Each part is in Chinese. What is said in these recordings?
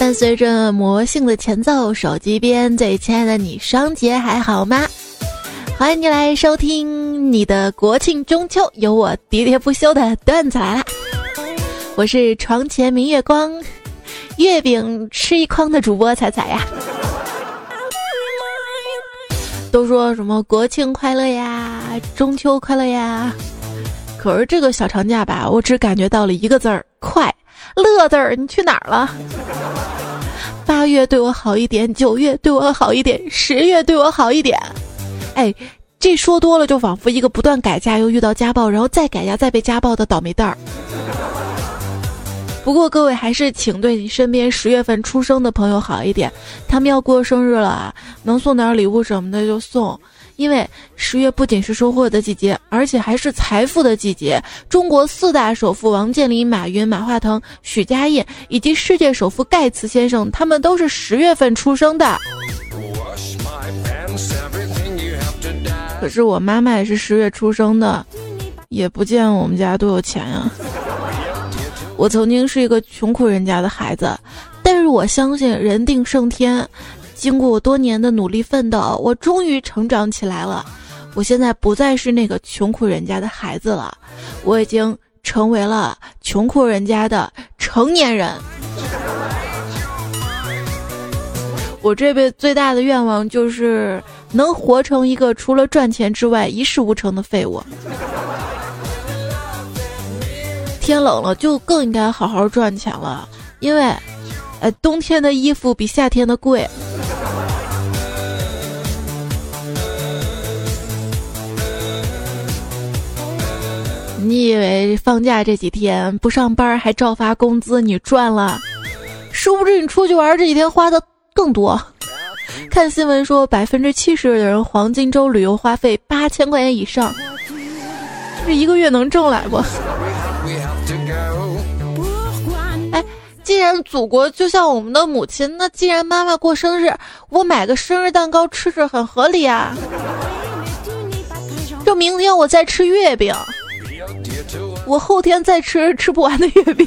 伴随着魔性的前奏，手机边最亲爱的你，双节还好吗？欢迎你来收听你的国庆中秋，有我喋喋不休的段子来了。我是床前明月光，月饼吃一筐的主播彩彩呀。都说什么国庆快乐呀，中秋快乐呀，可是这个小长假吧，我只感觉到了一个字儿快。乐字儿，你去哪儿了？八月对我好一点，九月对我好一点，十月对我好一点。哎，这说多了就仿佛一个不断改嫁又遇到家暴，然后再改嫁再被家暴的倒霉蛋儿。不过各位还是请对你身边十月份出生的朋友好一点，他们要过生日了，能送点礼物什么的就送。因为十月不仅是收获的季节，而且还是财富的季节。中国四大首富王健林、马云、马化腾、许家印以及世界首富盖茨先生，他们都是十月份出生的。可是我妈妈也是十月出生的，也不见我们家多有钱呀。我曾经是一个穷苦人家的孩子，但是我相信人定胜天。经过我多年的努力奋斗，我终于成长起来了。我现在不再是那个穷苦人家的孩子了，我已经成为了穷苦人家的成年人。我这辈子最大的愿望就是能活成一个除了赚钱之外一事无成的废物。天冷了，就更应该好好赚钱了，因为，呃，冬天的衣服比夏天的贵。你以为放假这几天不上班还照发工资，你赚了？殊不知你出去玩这几天花的更多。看新闻说，百分之七十的人黄金周旅游花费八千块钱以上，这一个月能挣来不？哎，既然祖国就像我们的母亲，那既然妈妈过生日，我买个生日蛋糕吃吃很合理啊。就明天我再吃月饼。我后天再吃吃不完的月饼，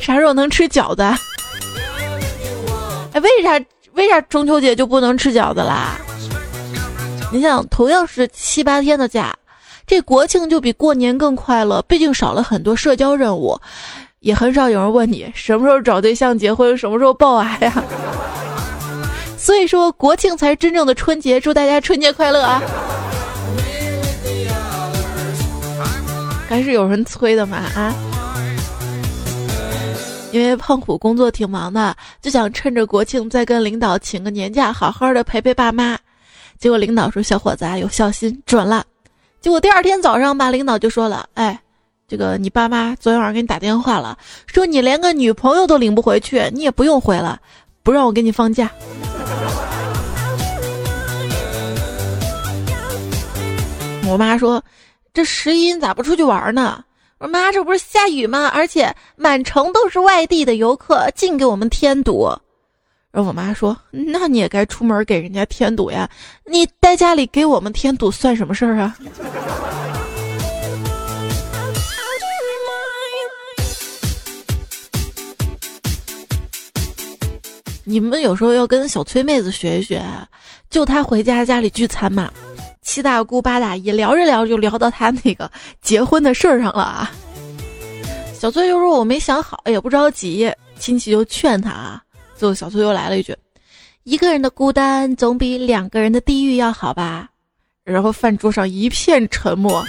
啥时候能吃饺子？哎，为啥为啥中秋节就不能吃饺子啦？你想，同样是七八天的假，这国庆就比过年更快乐，毕竟少了很多社交任务，也很少有人问你什么时候找对象结婚，什么时候抱娃呀。所以说，国庆才是真正的春节，祝大家春节快乐啊！还是有人催的嘛啊！因为胖虎工作挺忙的，就想趁着国庆再跟领导请个年假，好好的陪陪爸妈。结果领导说：“小伙子啊，有孝心，准了。”结果第二天早上吧，领导就说了：“哎，这个你爸妈昨天晚上给你打电话了，说你连个女朋友都领不回去，你也不用回了，不让我给你放假。”我妈说。这十一咋不出去玩呢？我说妈，这不是下雨吗？而且满城都是外地的游客，净给我们添堵。然后我妈说：“那你也该出门给人家添堵呀！你在家里给我们添堵算什么事儿啊？”你们有时候要跟小崔妹子学一学，就她回家家里聚餐嘛。七大姑八大姨聊着聊着就聊到他那个结婚的事儿上了啊！小崔就说我没想好，也不着急。亲戚就劝他啊，最后小崔又来了一句：“一个人的孤单总比两个人的地狱要好吧？”然后饭桌上一片沉默，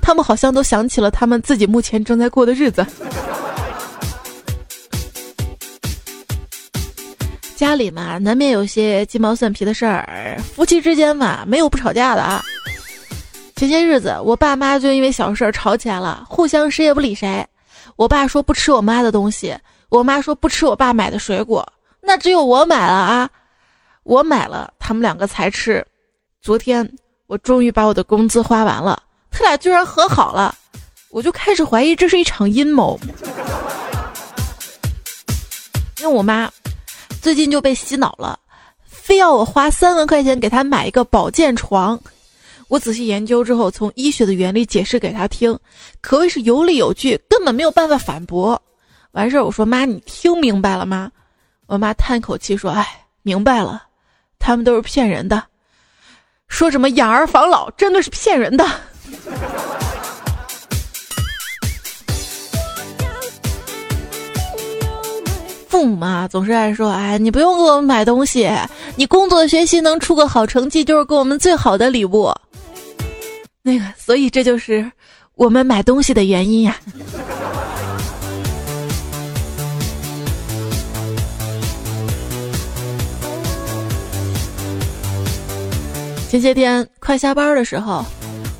他们好像都想起了他们自己目前正在过的日子。家里嘛，难免有些鸡毛蒜皮的事儿。夫妻之间嘛，没有不吵架的啊。前些日子，我爸妈就因为小事儿吵起来了，互相谁也不理谁。我爸说不吃我妈的东西，我妈说不吃我爸买的水果。那只有我买了啊，我买了，他们两个才吃。昨天我终于把我的工资花完了，他俩居然和好了，我就开始怀疑这是一场阴谋。因为我妈。最近就被洗脑了，非要我花三万块钱给他买一个保健床。我仔细研究之后，从医学的原理解释给他听，可谓是有理有据，根本没有办法反驳。完事儿我说妈，你听明白了吗？我妈叹口气说：“哎，明白了，他们都是骗人的，说什么养儿防老，真的是骗人的。”父母嘛，总是爱说：“哎，你不用给我们买东西，你工作学习能出个好成绩，就是给我们最好的礼物。”那个，所以这就是我们买东西的原因呀。前些天快下班的时候，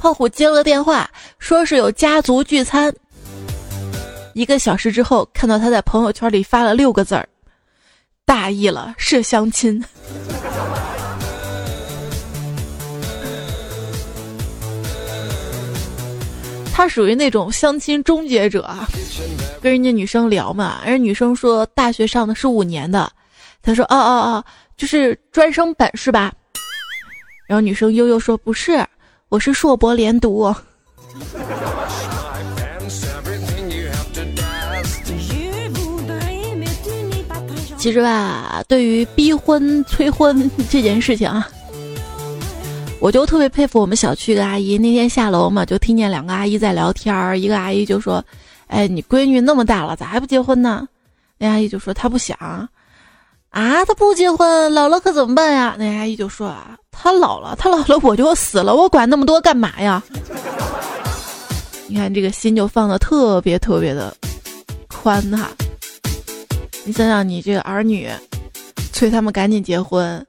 胖虎接了个电话，说是有家族聚餐。一个小时之后，看到他在朋友圈里发了六个字儿：“大意了，是相亲。”他属于那种相亲终结者，跟人家女生聊嘛，人家女生说大学上的是五年的，他说：“哦哦哦，就是专升本是吧？”然后女生悠悠说：“不是，我是硕博连读。”其实吧，对于逼婚催婚这件事情啊，我就特别佩服我们小区的阿姨。那天下楼嘛，就听见两个阿姨在聊天儿，一个阿姨就说：“哎，你闺女那么大了，咋还不结婚呢？”那阿姨就说：“她不想。”啊，她不结婚，老了可怎么办呀？那阿姨就说：“啊，她老了，她老了我就死了，我管那么多干嘛呀？” 你看这个心就放的特别特别的宽哈。你想想，你这个儿女，催他们赶紧结婚，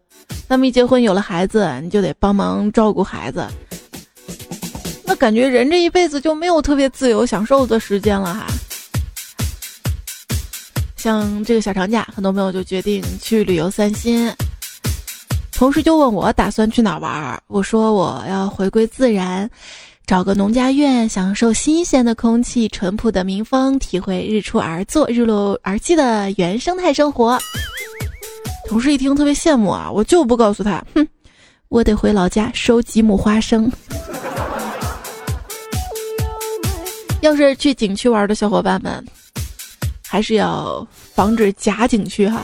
他们一结婚有了孩子，你就得帮忙照顾孩子，那感觉人这一辈子就没有特别自由享受的时间了哈。像这个小长假，很多朋友就决定去旅游散心，同事就问我打算去哪玩，我说我要回归自然。找个农家院，享受新鲜的空气、淳朴的民风，体会日出而作、日落而息的原生态生活。同事一听特别羡慕啊，我就不告诉他，哼，我得回老家收几亩花生。要是去景区玩的小伙伴们，还是要防止假景区哈。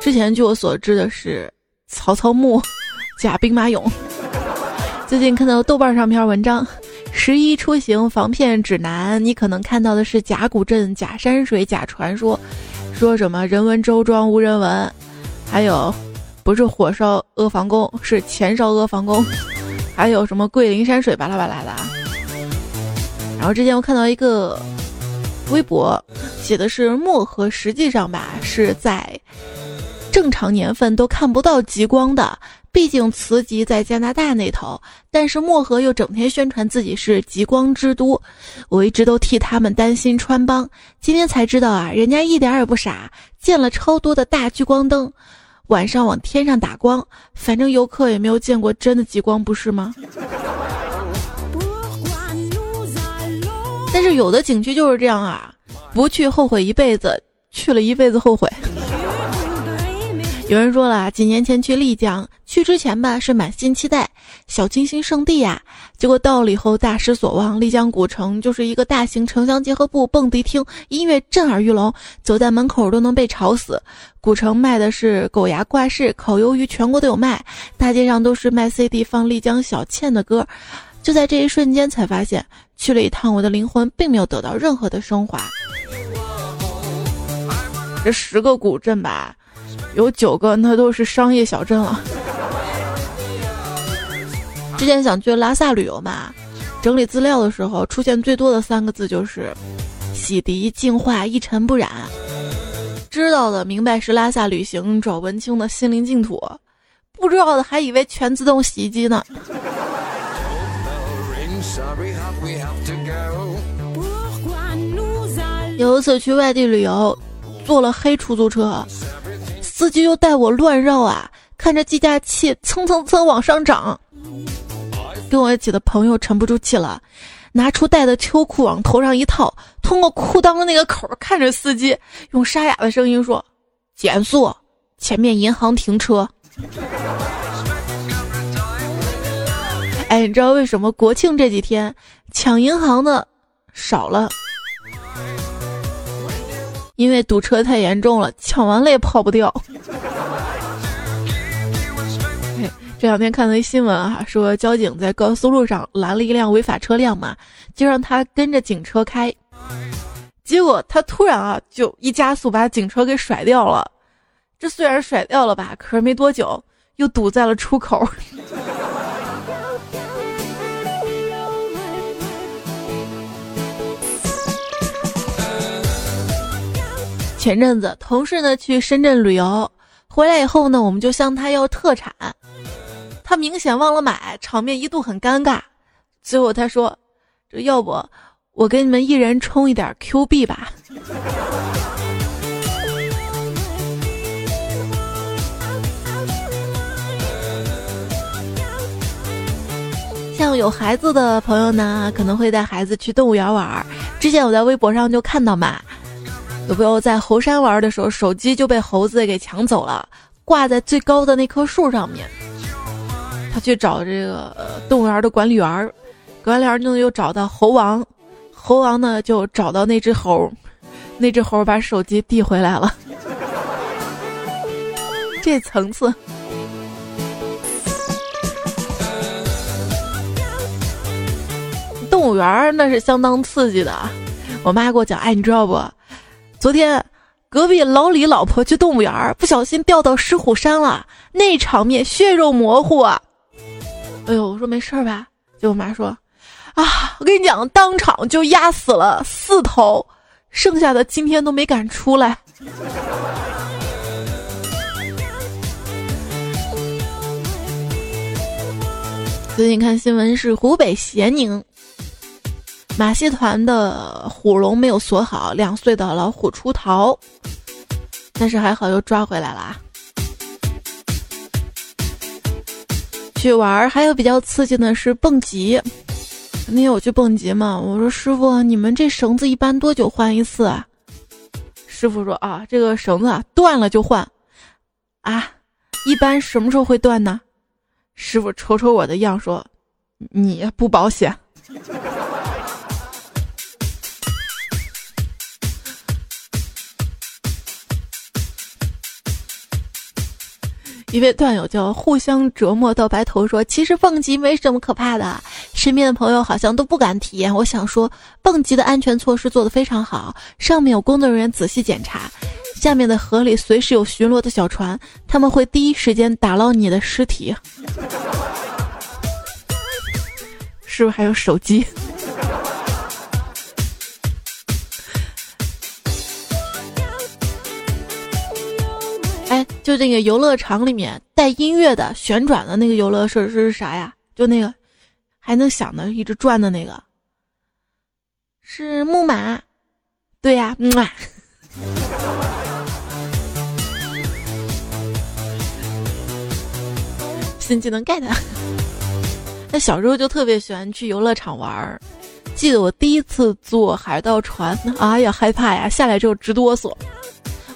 之前据我所知的是，曹操墓、假兵马俑。最近看到豆瓣上篇文章，《十一出行防骗指南》，你可能看到的是假古镇、假山水、假传说，说什么人文周庄无人文，还有不是火烧阿房宫，是钱烧阿房宫，还有什么桂林山水巴拉巴拉的。然后之前我看到一个微博，写的是漠河，实际上吧是在正常年份都看不到极光的。毕竟磁极在加拿大那头，但是漠河又整天宣传自己是极光之都，我一直都替他们担心穿帮。今天才知道啊，人家一点也不傻，建了超多的大聚光灯，晚上往天上打光。反正游客也没有见过真的极光，不是吗？但是有的景区就是这样啊，不去后悔一辈子，去了一辈子后悔。有人说了，几年前去丽江，去之前吧是满心期待，小清新圣地呀。结果到了以后大失所望，丽江古城就是一个大型城乡结合部、蹦迪厅，音乐震耳欲聋，走在门口都能被吵死。古城卖的是狗牙挂饰、烤鱿鱼，全国都有卖，大街上都是卖 CD 放丽江小倩的歌。就在这一瞬间，才发现去了一趟，我的灵魂并没有得到任何的升华。这十个古镇吧。有九个，那都是商业小镇了。之前想去拉萨旅游嘛，整理资料的时候出现最多的三个字就是“洗涤净化，一尘不染”。知道的明白是拉萨旅行找文青的心灵净土，不知道的还以为全自动洗衣机呢。有一次去外地旅游，坐了黑出租车。司机又带我乱绕啊，看着计价器蹭蹭蹭往上涨，跟我一起的朋友沉不住气了，拿出带的秋裤往头上一套，通过裤裆的那个口看着司机，用沙哑的声音说：“减速，前面银行停车。”哎，你知道为什么国庆这几天抢银行的少了？因为堵车太严重了，抢完了也跑不掉。这两天看到一新闻啊，说交警在高速路上拦了一辆违法车辆嘛，就让他跟着警车开，结果他突然啊就一加速把警车给甩掉了。这虽然甩掉了吧，可是没多久又堵在了出口。前阵子同事呢去深圳旅游，回来以后呢，我们就向他要特产。他明显忘了买，场面一度很尴尬。最后他说：“这要不我给你们一人充一点 Q 币吧。”像有孩子的朋友呢，可能会带孩子去动物园玩。之前我在微博上就看到嘛，有朋友在猴山玩的时候，手机就被猴子给抢走了，挂在最高的那棵树上面。他去找这个动物园的管理员，管理员呢又找到猴王，猴王呢就找到那只猴，那只猴把手机递回来了。这层次，动物园那是相当刺激的。我妈给我讲，哎，你知道不？昨天隔壁老李老婆去动物园，不小心掉到狮虎山了，那场面血肉模糊啊！哎呦，我说没事儿吧？结果我妈说，啊，我跟你讲，当场就压死了四头，剩下的今天都没敢出来。最近看新闻是湖北咸宁马戏团的虎笼没有锁好，两岁的老虎出逃，但是还好又抓回来了。去玩儿还有比较刺激的是蹦极。那天我去蹦极嘛，我说师傅，你们这绳子一般多久换一次啊？师傅说啊，这个绳子啊断了就换。啊，一般什么时候会断呢？师傅瞅瞅我的样说，你不保险。一位段友叫互相折磨到白头说：“其实蹦极没什么可怕的，身边的朋友好像都不敢体验。我想说，蹦极的安全措施做得非常好，上面有工作人员仔细检查，下面的河里随时有巡逻的小船，他们会第一时间打捞你的尸体。是不是还有手机？”就那个游乐场里面带音乐的旋转的那个游乐设施是啥呀？就那个还能响的一直转的那个，是木马。对呀，木马。新技能 get。那小时候就特别喜欢去游乐场玩儿。记得我第一次坐海盗船，哎呀害怕呀，下来之后直哆嗦。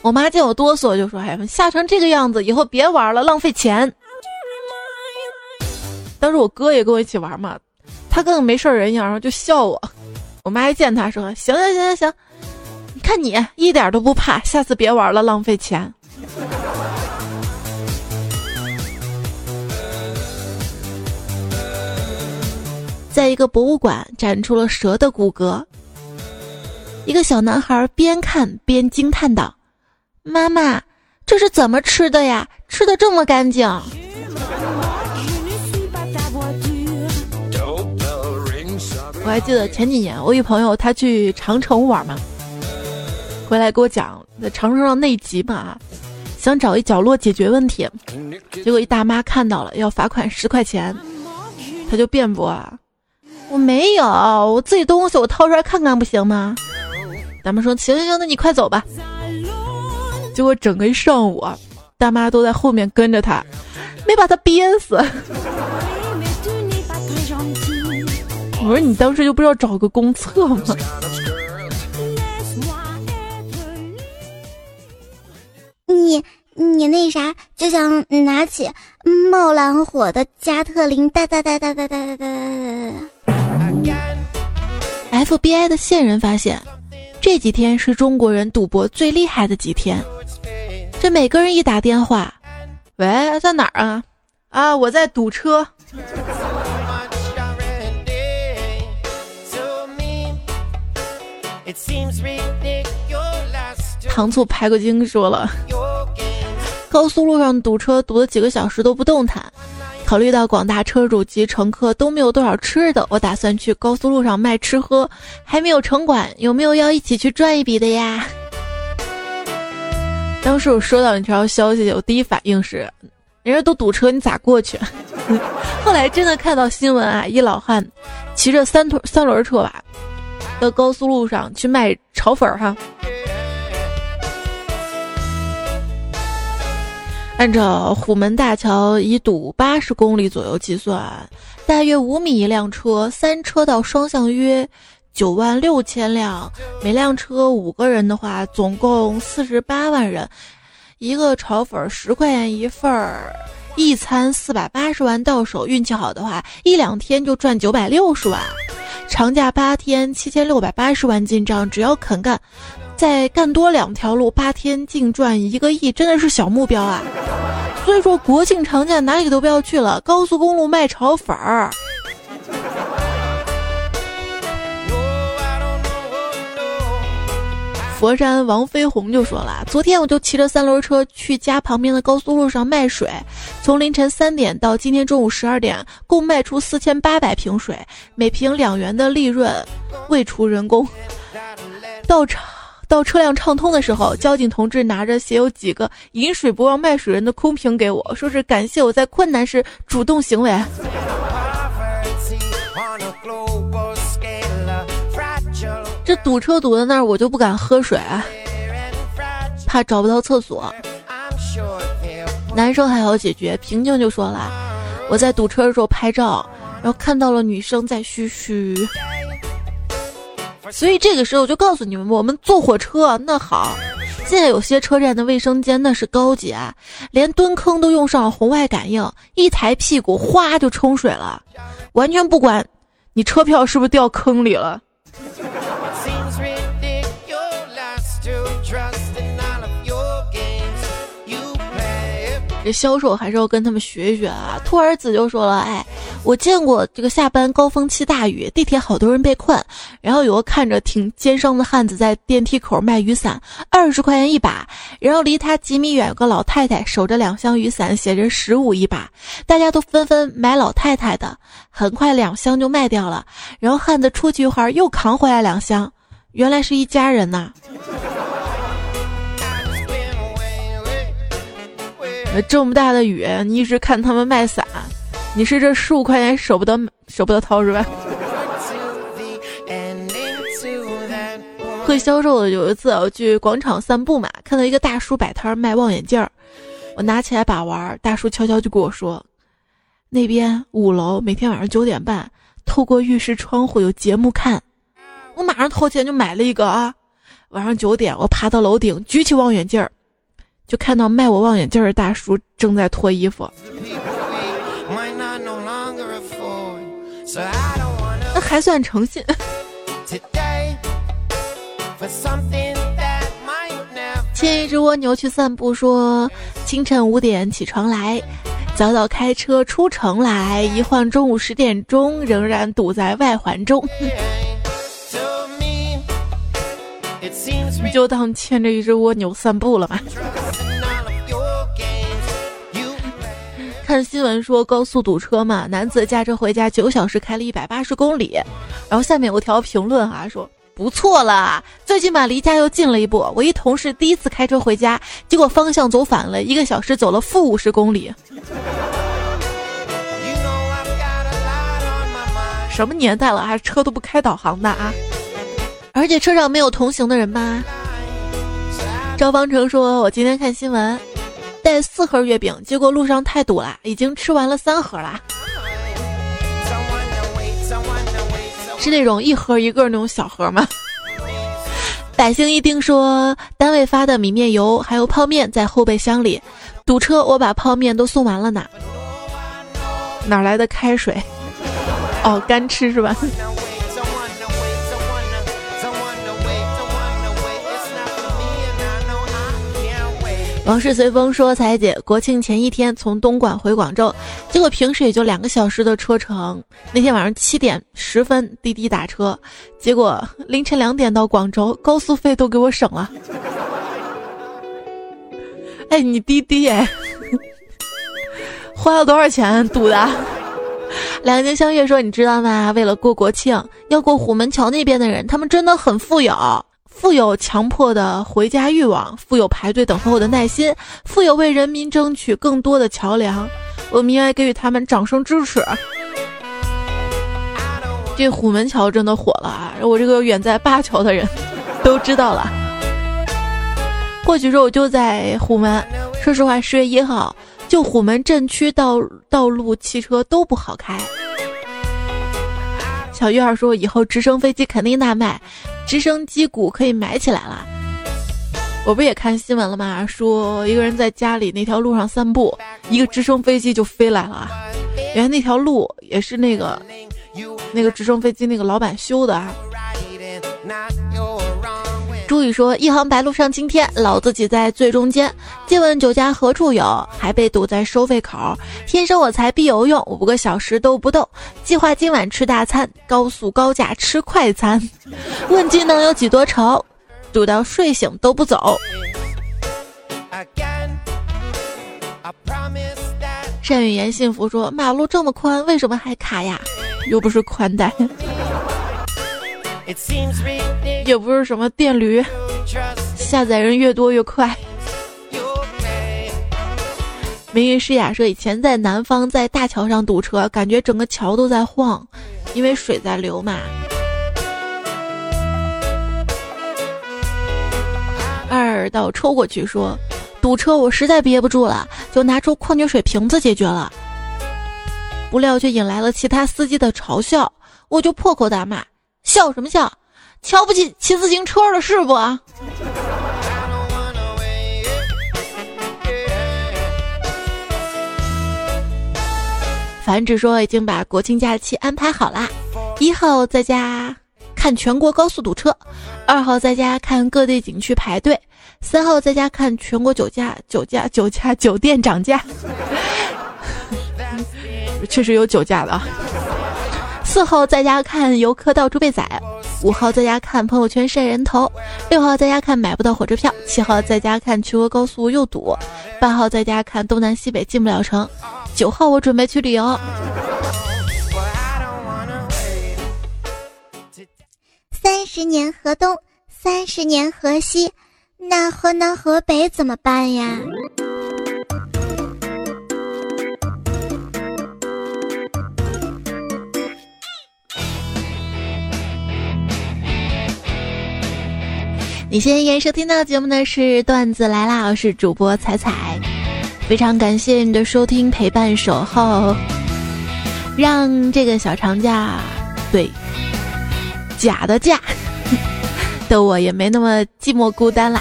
我妈见我哆嗦，就说：“哎，吓成这个样子，以后别玩了，浪费钱。”当时我哥也跟我一起玩嘛，他跟个没事人一样，然后就笑我。我妈一见他说：“行行行行行，你看你一点都不怕，下次别玩了，浪费钱。”在一个博物馆展出了蛇的骨骼，一个小男孩边看边惊叹道。妈妈，这是怎么吃的呀？吃的这么干净。我还记得前几年，我一朋友他去长城玩嘛，回来给我讲在长城上内急嘛，想找一角落解决问题，结果一大妈看到了要罚款十块钱，他就辩驳啊，我没有，我自己东西我掏出来看看不行吗？大妈说行行行，那你快走吧。结果整个一上午，大妈都在后面跟着他，没把他憋死。我说你当时就不知道找个公厕吗？你你那啥，就想拿起冒蓝火的加特林，哒哒哒哒哒哒哒哒。FBI 的线人发现。这几天是中国人赌博最厉害的几天。这每个人一打电话，喂，在哪儿啊？啊，我在堵车。糖醋排骨精说了，高速路上堵车堵了几个小时都不动弹。考虑到广大车主及乘客都没有多少吃的，我打算去高速路上卖吃喝，还没有城管，有没有要一起去赚一笔的呀？当时我收到你这条消息，我第一反应是，人家都堵车，你咋过去？后来真的看到新闻啊，一老汉骑着三轮三轮车吧，到高速路上去卖炒粉儿哈。按照虎门大桥一堵八十公里左右计算，大约五米一辆车，三车道双向约九万六千辆，每辆车五个人的话，总共四十八万人。一个炒粉十块钱一份儿，一餐四百八十万到手，运气好的话，一两天就赚九百六十万。长假八天，七千六百八十万进账，只要肯干。再干多两条路，八天净赚一个亿，真的是小目标啊！所以说国庆长假哪里都不要去了，高速公路卖炒粉儿。佛山王飞鸿就说了，昨天我就骑着三轮车去家旁边的高速路上卖水，从凌晨三点到今天中午十二点，共卖出四千八百瓶水，每瓶两元的利润，未除人工。到场。到车辆畅通的时候，交警同志拿着写有几个“饮水不忘卖水人”的空瓶给我，说是感谢我在困难时主动行为。这堵车堵在那儿，我就不敢喝水，怕找不到厕所。男生还好解决，平静就说了：“我在堵车的时候拍照，然后看到了女生在嘘嘘。”所以这个时候我就告诉你们，我们坐火车那好，现在有些车站的卫生间那是高级啊，连蹲坑都用上了红外感应，一抬屁股哗就冲水了，完全不管你车票是不是掉坑里了。这销售还是要跟他们学一学啊！兔儿子就说了：“哎，我见过这个下班高峰期大雨，地铁好多人被困，然后有个看着挺奸商的汉子在电梯口卖雨伞，二十块钱一把。然后离他几米远有个老太太守着两箱雨伞，写着十五一把，大家都纷纷买老太太的。很快两箱就卖掉了。然后汉子出去一会儿又扛回来两箱，原来是一家人呐。”这么大的雨，你一直看他们卖伞，你是这十五块钱舍不得舍不得掏是吧？会销售的有一次我去广场散步嘛，看到一个大叔摆摊卖望远镜儿，我拿起来把玩，大叔悄悄就跟我说，那边五楼每天晚上九点半，透过浴室窗户有节目看，我马上掏钱就买了一个啊，晚上九点我爬到楼顶举起望远镜儿。就看到卖我望远镜的大叔正在脱衣服，那还算诚信。牵一只蜗牛去散步，说清晨五点起床来，早早开车出城来，一晃中午十点钟，仍然堵在外环中。你就当牵着一只蜗牛散步了吧。看新闻说高速堵车嘛，男子驾车回家九小时开了一百八十公里，然后下面有条评论啊说不错了，最起码离家又近了一步。我一同事第一次开车回家，结果方向走反了，一个小时走了负五十公里。什么年代了，还车都不开导航的啊？而且车上没有同行的人吗？赵方成说：“我今天看新闻，带四盒月饼，结果路上太堵了，已经吃完了三盒了。是那种一盒一个那种小盒吗？”百姓一听说单位发的米面油还有泡面在后备箱里，堵车我把泡面都送完了呢。哪来的开水？哦，干吃是吧？往事随风说：“彩姐，国庆前一天从东莞回广州，结果平时也就两个小时的车程。那天晚上七点十分滴滴打车，结果凌晨两点到广州，高速费都给我省了。哎，你滴滴哎，花了多少钱堵的？两情相悦说：你知道吗？为了过国庆，要过虎门桥那边的人，他们真的很富有。”富有强迫的回家欲望，富有排队等候的耐心，富有为人民争取更多的桥梁。我们应该给予他们掌声支持。这虎门桥真的火了啊！我这个远在灞桥的人都知道了。过去时候我就在虎门，说实话，十月一号就虎门镇区道道路汽车都不好开。小月儿说：“以后直升飞机肯定大卖，直升机股可以买起来了。”我不也看新闻了吗？说一个人在家里那条路上散步，一个直升飞机就飞来了。原来那条路也是那个那个直升飞机那个老板修的啊。朱宇说：“一行白鹭上青天，老子挤在最中间。借问酒家何处有？还被堵在收费口。天生我材必有用，五个小时都不动。计划今晚吃大餐，高速高价吃快餐。问技能有几多愁？堵到睡醒都不走。”单语言幸福说：“马路这么宽，为什么还卡呀？又不是宽带。”也不是什么电驴，下载人越多越快。明日诗雅说，以前在南方，在大桥上堵车，感觉整个桥都在晃，因为水在流嘛。二道抽过去说，堵车我实在憋不住了，就拿出矿泉水瓶子解决了，不料却引来了其他司机的嘲笑，我就破口大骂。笑什么笑？瞧不起骑自行车的是不？繁殖说已经把国庆假期安排好啦，一号在家看全国高速堵车，二号在家看各地景区排队，三号在家看全国酒驾、酒驾、酒驾、酒店涨价，确实有酒驾的。四号在家看游客到处被宰，五号在家看朋友圈晒人头，六号在家看买不到火车票，七号在家看全国高速又堵，八号在家看东南西北进不了城，九号我准备去旅游。三十年河东，三十年河西，那河南河北怎么办呀？你现在收听到节目的是段子来啦，我是主播彩彩，非常感谢你的收听陪伴守候，让这个小长假，对，假的假 的我也没那么寂寞孤单啦。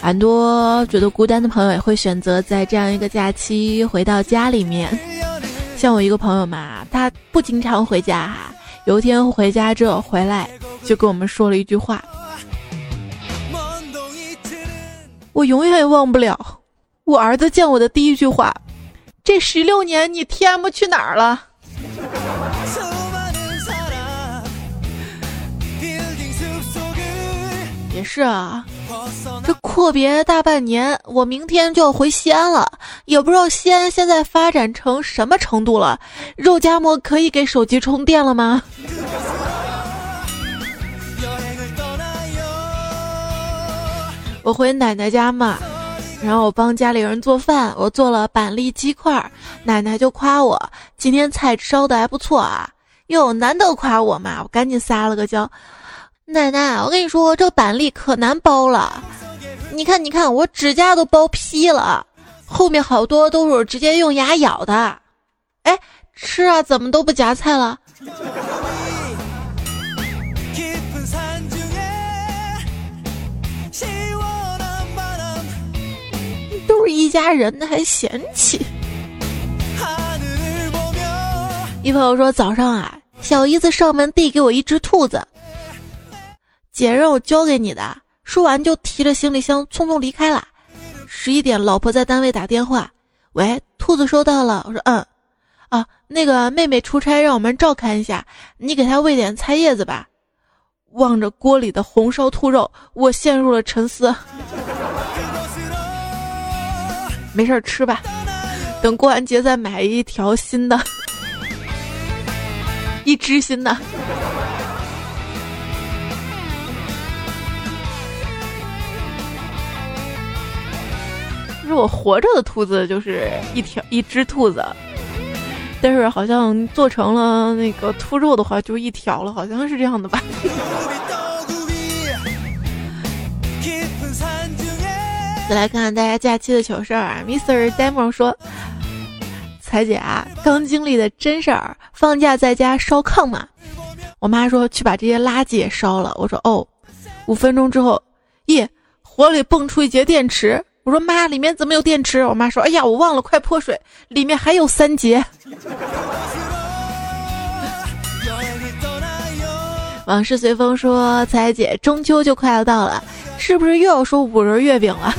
很多觉得孤单的朋友也会选择在这样一个假期回到家里面，像我一个朋友嘛，他不经常回家哈，有一天回家之后回来。就跟我们说了一句话，我永远也忘不了我儿子见我的第一句话。这十六年你 TM 去哪儿了？也是啊，这阔别大半年，我明天就要回西安了，也不知道西安现在发展成什么程度了。肉夹馍可以给手机充电了吗？我回奶奶家嘛，然后我帮家里人做饭，我做了板栗鸡块，奶奶就夸我今天菜烧的还不错啊，哟，难得夸我嘛，我赶紧撒了个娇，奶奶，我跟你说这板栗可难剥了，你看你看我指甲都剥劈了，后面好多都是直接用牙咬的，哎，吃啊，怎么都不夹菜了？都是一家人，还嫌弃。一朋友说早上啊，小姨子上门递给我一只兔子，姐让我交给你的，说完就提着行李箱匆匆离开了。十一点，老婆在单位打电话：“喂，兔子收到了。”我说：“嗯，啊，那个妹妹出差，让我们照看一下，你给她喂点菜叶子吧。”望着锅里的红烧兔肉，我陷入了沉思。没事儿吃吧，等过完节再买一条新的，一只新的。是我活着的兔子就是一条一只兔子，但是好像做成了那个兔肉的话就一条了，好像是这样的吧。再来看看大家假期的糗事儿啊，Mr. Demo 说：“彩姐啊，刚经历的真事儿，放假在家烧炕嘛。我妈说去把这些垃圾也烧了，我说哦。五分钟之后，耶，火里蹦出一节电池。”我说妈，里面怎么有电池？我妈说：“哎呀，我忘了，快泼水，里面还有三节。”往事随风说：“彩姐，中秋就快要到了，是不是又要说五仁月饼了？”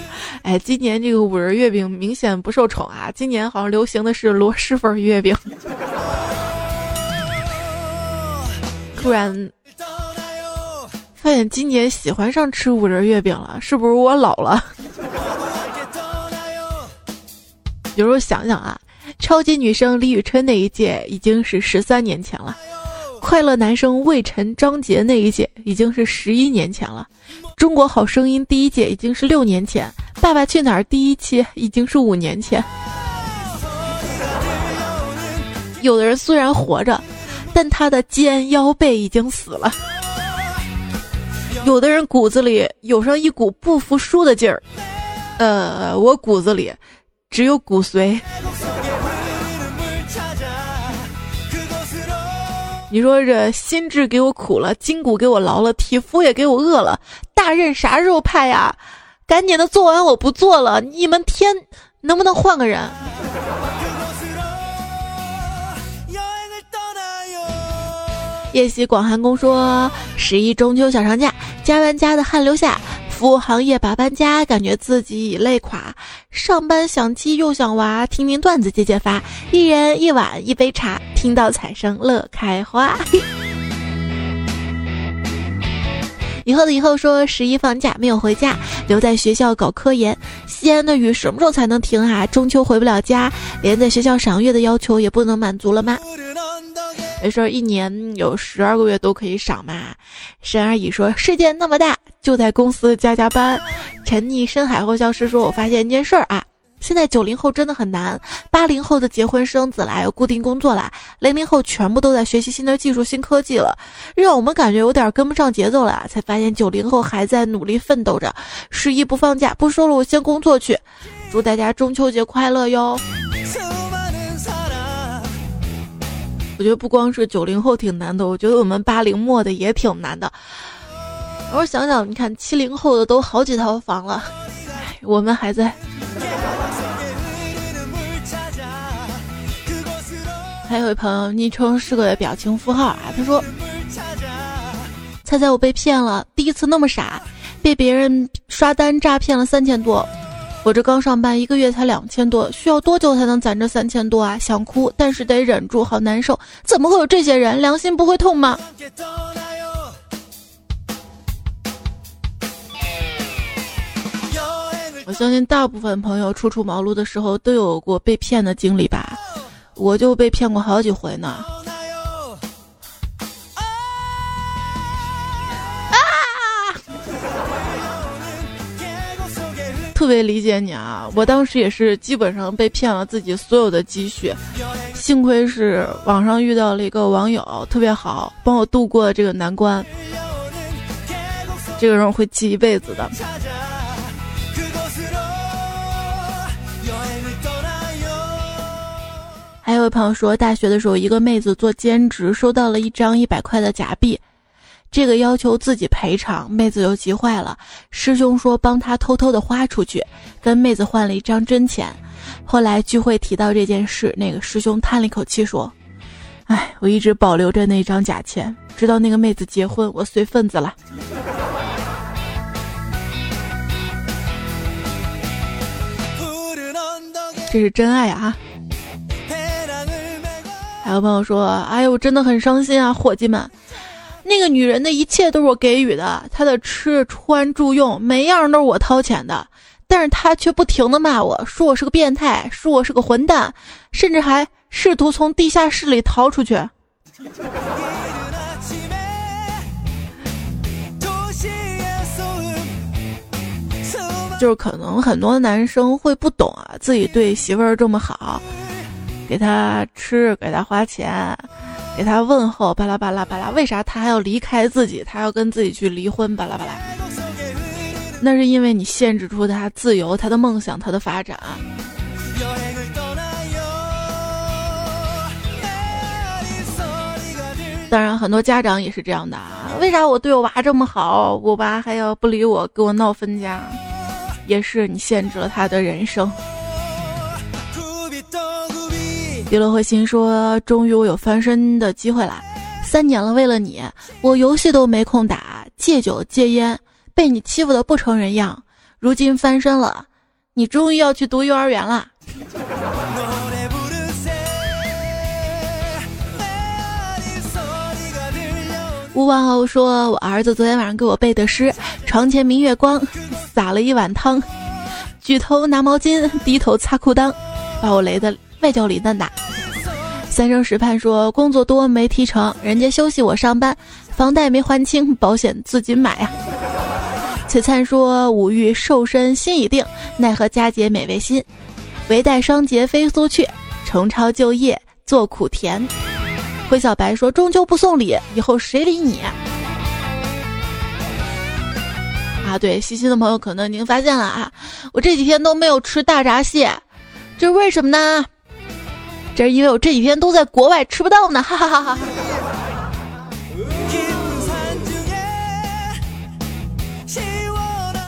哎，今年这个五仁月饼明显不受宠啊！今年好像流行的是螺蛳粉月饼。突然。发现今年喜欢上吃五仁月饼了，是不是我老了？有时候想想啊，超级女生李宇春那一届已经是十三年前了，快乐男生魏晨、张杰那一届已经是十一年前了，中国好声音第一届已经是六年前，爸爸去哪儿第一期已经是五年前。有的人虽然活着，但他的肩腰背已经死了。有的人骨子里有上一股不服输的劲儿，呃，我骨子里只有骨髓。你说这心智给我苦了，筋骨给我劳了，体肤也给我饿了，大任啥时候派呀？赶紧的做完，我不做了。你们天能不能换个人？夜袭广寒宫说十一中秋小长假。加完家的汗流下，服务行业把搬家，感觉自己已累垮。上班想鸡又想娃，听听段子解解乏。一人一碗一杯茶，听到彩声乐开花。以后的以后说十一放假没有回家，留在学校搞科研。西安的雨什么时候才能停啊？中秋回不了家，连在学校赏月的要求也不能满足了吗？没事，一年有十二个月都可以赏嘛。沈阿姨说：“世界那么大，就在公司加加班。”沉溺深海后消失说：“我发现一件事儿啊，现在九零后真的很难。八零后的结婚生子啦，有固定工作啦，零零后全部都在学习新的技术、新科技了，让我们感觉有点跟不上节奏了。才发现九零后还在努力奋斗着。十一不放假，不说了，我先工作去。祝大家中秋节快乐哟！”我觉得不光是九零后挺难的，我觉得我们八零末的也挺难的。我想想，你看七零后的都好几套房了，我们还在。还有一朋友昵称是个表情符号啊，他说：“猜猜我被骗了，第一次那么傻，被别人刷单诈骗了三千多。”我这刚上班一个月才两千多，需要多久才能攒这三千多啊？想哭，但是得忍住，好难受。怎么会有这些人？良心不会痛吗？我相信大部分朋友初出茅庐的时候都有过被骗的经历吧？我就被骗过好几回呢。特别理解你啊！我当时也是基本上被骗了自己所有的积蓄，幸亏是网上遇到了一个网友特别好，帮我度过了这个难关。这个人我会记一辈子的。还有位朋友说，大学的时候一个妹子做兼职，收到了一张一百块的假币。这个要求自己赔偿，妹子又急坏了，师兄说帮她偷偷的花出去，跟妹子换了一张真钱。后来聚会提到这件事，那个师兄叹了一口气说，哎，我一直保留着那张假钱，直到那个妹子结婚，我随份子了。这是真爱啊。还有朋友说，哎呦，我真的很伤心啊，伙计们。那个女人的一切都是我给予的，她的吃穿住用每样都是我掏钱的，但是她却不停的骂我说我是个变态，说我是个混蛋，甚至还试图从地下室里逃出去。”就是可能很多男生会不懂啊，自己对媳妇儿这么好。给她吃，给她花钱，给他问候，巴拉巴拉巴拉。为啥他还要离开自己？他要跟自己去离婚？巴拉巴拉。那是因为你限制住他自由、他的梦想、他的发展。当然，很多家长也是这样的啊。为啥我对我娃这么好，我娃还要不理我，跟我闹分家？也是你限制了他的人生。娱乐会心说：“终于我有翻身的机会了，三年了，为了你，我游戏都没空打，戒酒戒烟，被你欺负的不成人样。如今翻身了，你终于要去读幼儿园了。”吴万欧说：“我儿子昨天晚上给我背的诗，床前明月光，洒了一碗汤，举头拿毛巾，低头擦裤裆，把我雷的。”外焦里嫩的。三生石畔说工作多没提成，人家休息我上班，房贷没还清，保险自己买呀。璀璨说五欲瘦身心已定，奈何佳节美未新，唯待双节飞速去，重操旧业做苦甜。灰小白说中秋不送礼，以后谁理你？啊，对，细心的朋友可能已经发现了啊，我这几天都没有吃大闸蟹，这是为什么呢？这是因为我这几天都在国外吃不到呢，哈哈哈哈！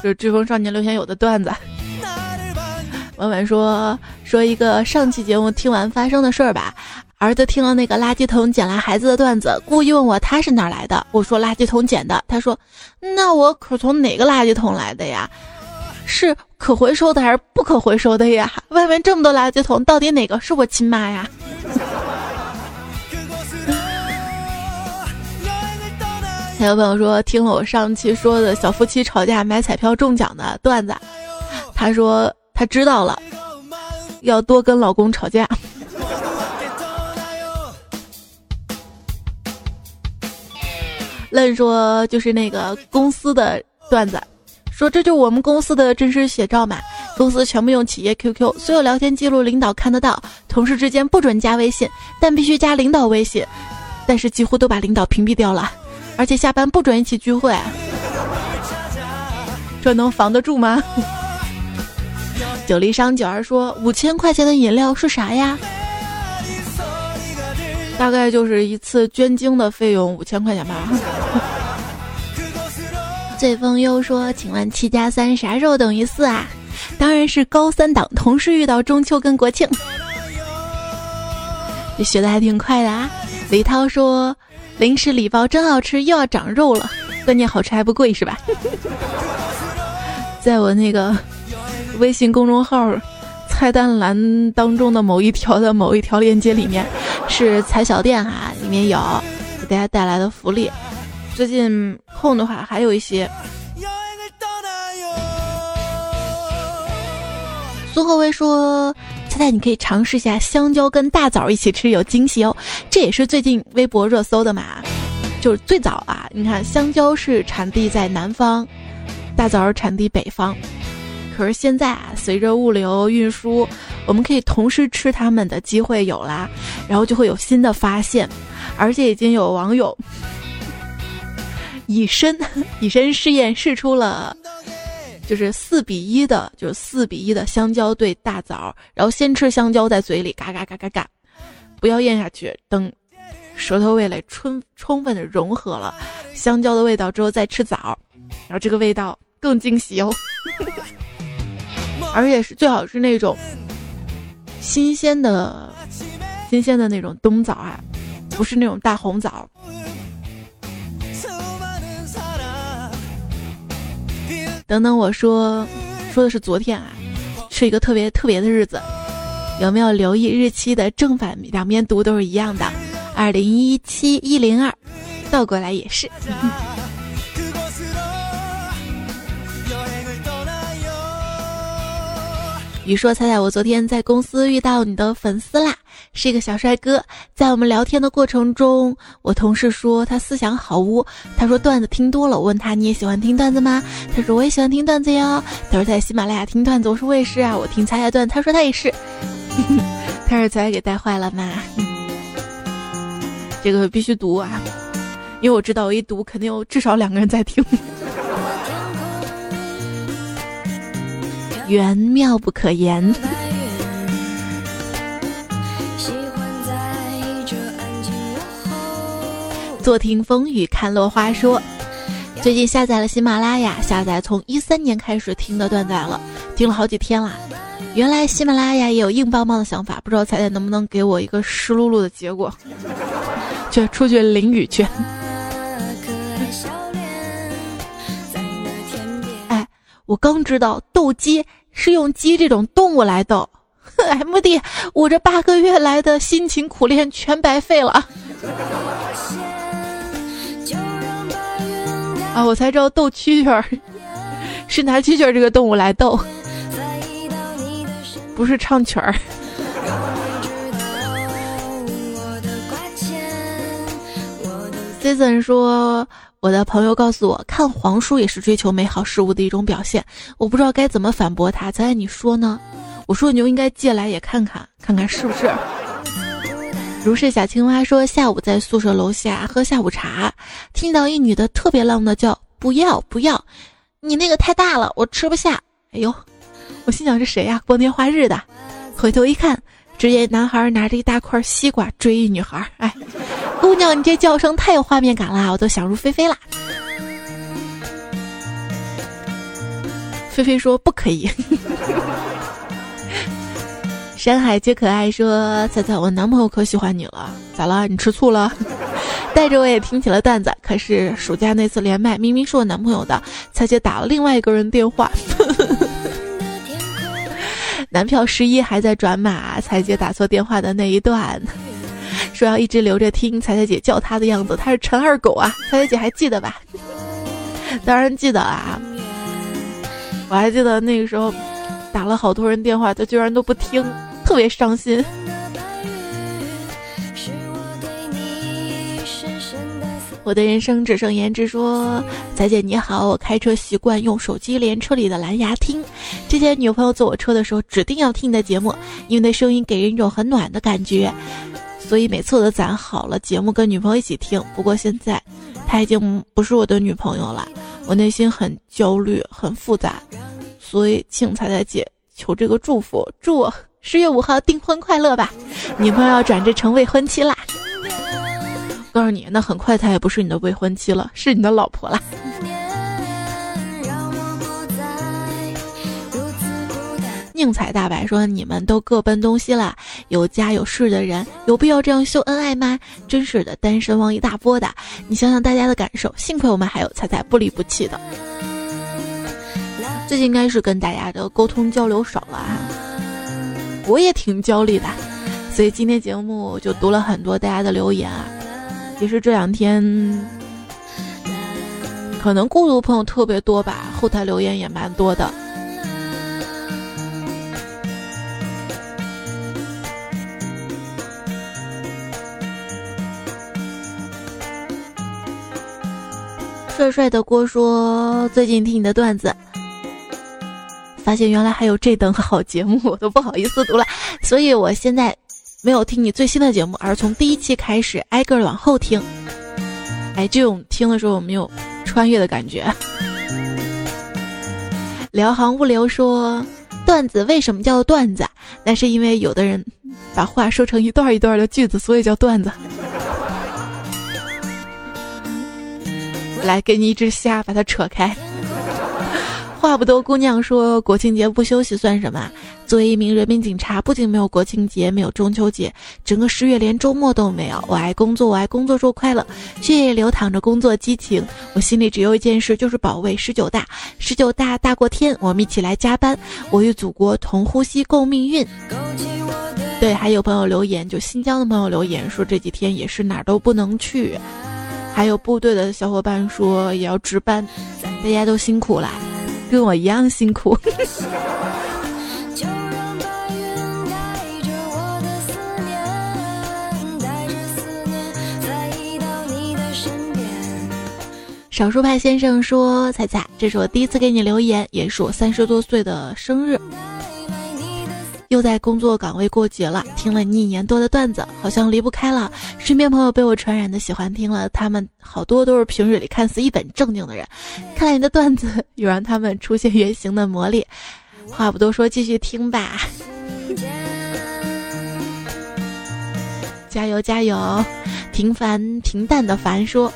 这是《飓风少年》刘贤友的段子。婉婉说说一个上期节目听完发生的事儿吧。儿子听了那个垃圾桶捡来孩子的段子，故意问我他是哪来的。我说垃圾桶捡的。他说那我可从哪个垃圾桶来的呀？是可回收的还是不可回收的呀？外面这么多垃圾桶，到底哪个是我亲妈呀？还有朋友说听了我上期说的小夫妻吵架买彩票中奖的段子，他说他知道了，要多跟老公吵架。愣说就是那个公司的段子。说这就是我们公司的真实写照嘛？公司全部用企业 QQ，所有聊天记录领导看得到，同事之间不准加微信，但必须加领导微信，但是几乎都把领导屏蔽掉了，而且下班不准一起聚会，这能防得住吗？九黎商九儿说五千块钱的饮料是啥呀？大概就是一次捐精的费用五千块钱吧。醉风幽说：“请问七加三啥时候等于四啊？当然是高三党同时遇到中秋跟国庆。”这学的还挺快的啊！李涛说：“零食礼包真好吃，又要长肉了，关键好吃还不贵是吧？” 在我那个微信公众号菜单栏当中的某一条的某一条链接里面，是彩小店哈，里面有给大家带来的福利。最近空的话还有一些。苏厚威说：“猜猜你可以尝试一下香蕉跟大枣一起吃，有惊喜哦。”这也是最近微博热搜的嘛。就是最早啊，你看香蕉是产地在南方，大枣产地北方。可是现在啊，随着物流运输，我们可以同时吃它们的机会有啦，然后就会有新的发现，而且已经有网友。以身 以身试验试出了，就是四比一的，就是四比一的香蕉对大枣，然后先吃香蕉在嘴里嘎嘎嘎嘎嘎，不要咽下去，等舌头味蕾充充分的融合了香蕉的味道之后再吃枣，然后这个味道更惊喜哦，而且是最好是那种新鲜的新鲜的那种冬枣啊，不是那种大红枣。等等，我说，说的是昨天啊，是一个特别特别的日子。有没有留意日期的正反两边读都是一样的？二零一七一零二，倒过来也是。雨说：“猜猜我昨天在公司遇到你的粉丝啦，是一个小帅哥。在我们聊天的过程中，我同事说他思想好污。他说段子听多了，我问他你也喜欢听段子吗？他说我也喜欢听段子哟。他说在喜马拉雅听段子，我说我也是啊，我听猜猜段。他说他也是，他是才给带坏了吗？这个必须读啊，因为我知道我一读肯定有至少两个人在听。”缘妙不可言。坐听风雨看落花说，最近下载了喜马拉雅，下载从一三年开始听的段子了，听了好几天了。原来喜马拉雅也有硬邦邦的想法，不知道彩彩能不能给我一个湿漉漉的结果，去出去淋雨去。哎，我刚知道斗鸡。是用鸡这种动物来斗，M D，我这八个月来的辛勤苦练全白费了啊！我才知道斗蛐蛐儿 是拿蛐蛐儿这个动物来逗，不是唱曲儿。Season 说。我的朋友告诉我，看黄书也是追求美好事物的一种表现。我不知道该怎么反驳他，猜你说呢？我说你就应该借来也看看，看看是不是。如是小青蛙说，下午在宿舍楼下喝下午茶，听到一女的特别浪的叫不要不要，你那个太大了，我吃不下。哎呦，我心想是谁呀？光天化日的，回头一看，只见男孩拿着一大块西瓜追一女孩，哎。姑娘，你这叫声太有画面感了，我都想入非非啦。菲菲说不可以。山海皆可爱说：“猜猜我男朋友可喜欢你了，咋了？你吃醋了？” 带着我也听起了段子。可是暑假那次连麦，明明是我男朋友的，彩姐打了另外一个人电话。男票十一还在转码，彩姐打错电话的那一段。说要一直留着听彩彩姐叫他的样子，他是陈二狗啊！彩彩姐还记得吧？当然记得啊！我还记得那个时候打了好多人电话，他居然都不听，特别伤心。我的人生只剩颜值说：“彩姐你好，我开车习惯用手机连车里的蓝牙听。之前女朋友坐我车的时候，指定要听你的节目，因为那声音给人一种很暖的感觉。”所以每次我都攒好了节目跟女朋友一起听。不过现在，她已经不是我的女朋友了，我内心很焦虑，很复杂。所以请彩彩姐求这个祝福，祝我十月五号订婚快乐吧！女朋友要转职成未婚妻啦。告诉你，那很快她也不是你的未婚妻了，是你的老婆了。宁采大白说：“你们都各奔东西了，有家有事的人有必要这样秀恩爱吗？真是的，单身汪一大波的。你想想大家的感受，幸亏我们还有彩彩不离不弃的。最近应该是跟大家的沟通交流少了啊，我也挺焦虑的，所以今天节目就读了很多大家的留言啊。其实这两天可能孤独朋友特别多吧，后台留言也蛮多的。”帅帅的郭说：“最近听你的段子，发现原来还有这等好节目，我都不好意思读了。所以我现在没有听你最新的节目，而从第一期开始挨个往后听。哎，这种听的时候没有穿越的感觉。”辽航物流说：“段子为什么叫段子？那是因为有的人把话说成一段一段的句子，所以叫段子。”来，给你一只虾，把它扯开。话不多，姑娘说国庆节不休息算什么？作为一名人民警察，不仅没有国庆节，没有中秋节，整个十月连周末都没有。我爱工作，我爱工作，说快乐，血液流淌着工作激情。我心里只有一件事，就是保卫十九大。十九大大过天，我们一起来加班。我与祖国同呼吸，共命运。对，还有朋友留言，就新疆的朋友留言说这几天也是哪儿都不能去，还有部队的小伙伴说也要值班，大家都辛苦了，跟我一样辛苦。少数派先生说：“彩彩，这是我第一次给你留言，也是我三十多岁的生日。又在工作岗位过节了，听了你一年多的段子，好像离不开了。身边朋友被我传染的喜欢听了，他们好多都是平日里看似一本正经的人，看来你的段子有让他们出现原形的魔力。话不多说，继续听吧。加油加油！平凡平淡的凡说。”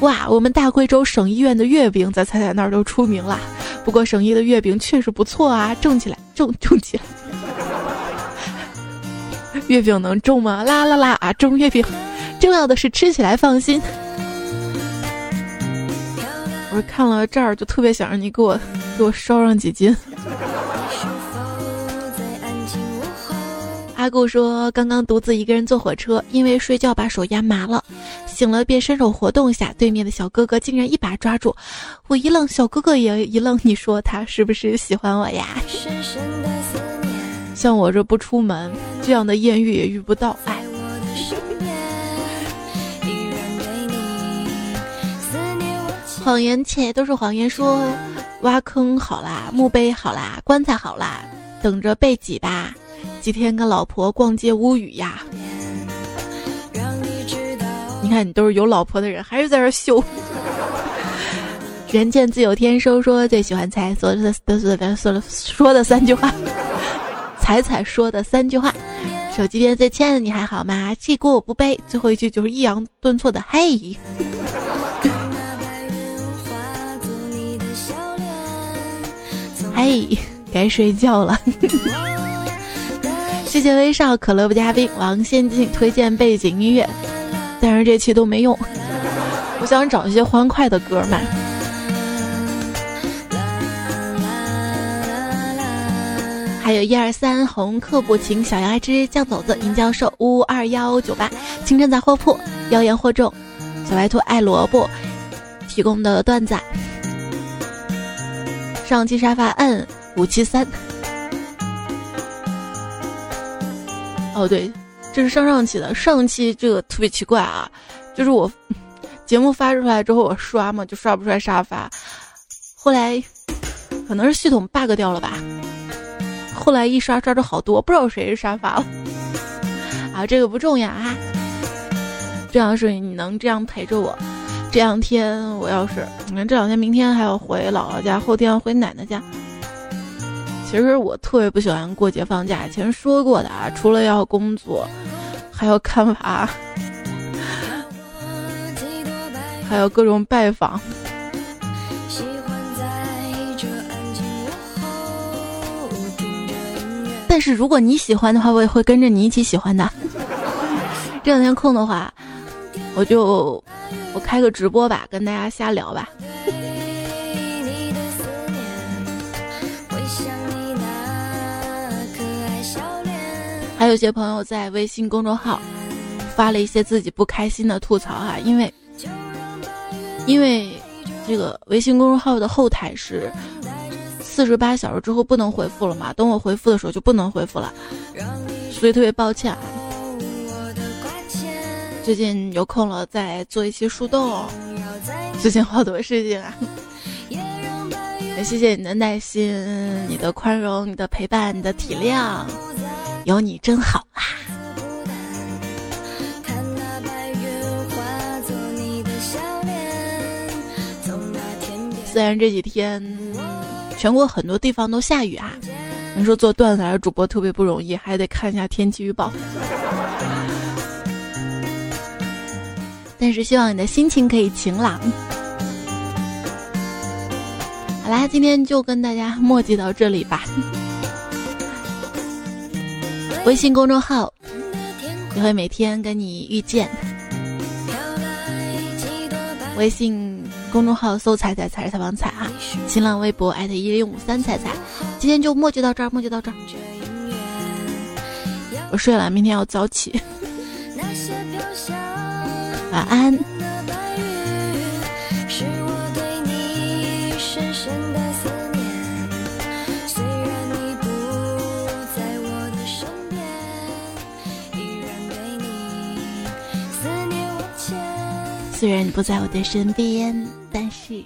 哇，我们大贵州省医院的月饼在彩彩那儿都出名了。不过省医的月饼确实不错啊，种起来，种 种起来。月饼能种吗？啦啦啦啊，种月饼，重要的是吃起来放心。我看了这儿就特别想让你给我给我捎上几斤。阿顾说，刚刚独自一个人坐火车，因为睡觉把手压麻了。醒了便伸手活动一下，对面的小哥哥竟然一把抓住我，一愣，小哥哥也一愣。你说他是不是喜欢我呀？像我这不出门，这样的艳遇也遇不到。哎，谎言且都是谎言。说挖坑好啦，墓碑好啦，棺材好啦，等着被挤吧。几天跟老婆逛街无语呀。你看，你都是有老婆的人，还是在这秀。人见自有天收，说最喜欢彩说的说的说的三句话。彩彩说的三句话：手机边最亲爱的你还好吗？这锅我不背。最后一句就是抑扬顿挫的嘿。嘿，该睡觉了。谢谢微少，可乐不加冰，王仙境推荐背景音乐。但是这期都没用，我想找一些欢快的歌嘛。还有一二三红客不情小鸭之酱肘子银教授五二幺九八清晨杂货铺妖言惑众小白兔爱萝卜提供的段子。上期沙发摁五七三。哦对。这是上上期的，上期这个特别奇怪啊，就是我 节目发出来之后，我刷嘛就刷不出来沙发，后来可能是系统 bug 掉了吧，后来一刷刷出好多，不知道谁是沙发了啊，这个不重要啊，这样是你能这样陪着我，这两天我要是你看这两天明天还要回姥姥家，后天要回奶奶家。其实我特别不喜欢过节放假，以前说过的啊，除了要工作，还要看娃，还有各种拜访。但是如果你喜欢的话，我也会跟着你一起喜欢的。这两天空的话，我就我开个直播吧，跟大家瞎聊吧。还有些朋友在微信公众号发了一些自己不开心的吐槽哈，因为因为这个微信公众号的后台是四十八小时之后不能回复了嘛，等我回复的时候就不能回复了，所以特别抱歉啊。最近有空了再做一期树洞，最近好多事情啊，也谢谢你的耐心、你的宽容、你的陪伴、你的体谅。有你真好啊！虽然这几天全国很多地方都下雨啊，你说做段子还是主播特别不容易，还得看一下天气预报。但是希望你的心情可以晴朗。好啦，今天就跟大家墨迹到这里吧。微信公众号也会每天跟你遇见。微信公众号搜“彩彩彩是采访彩”啊，新浪微博艾特一零五三彩彩。今天就墨迹到这儿，墨迹到这儿。我睡了，明天要早起。晚安。虽然你不在我的身边，但是。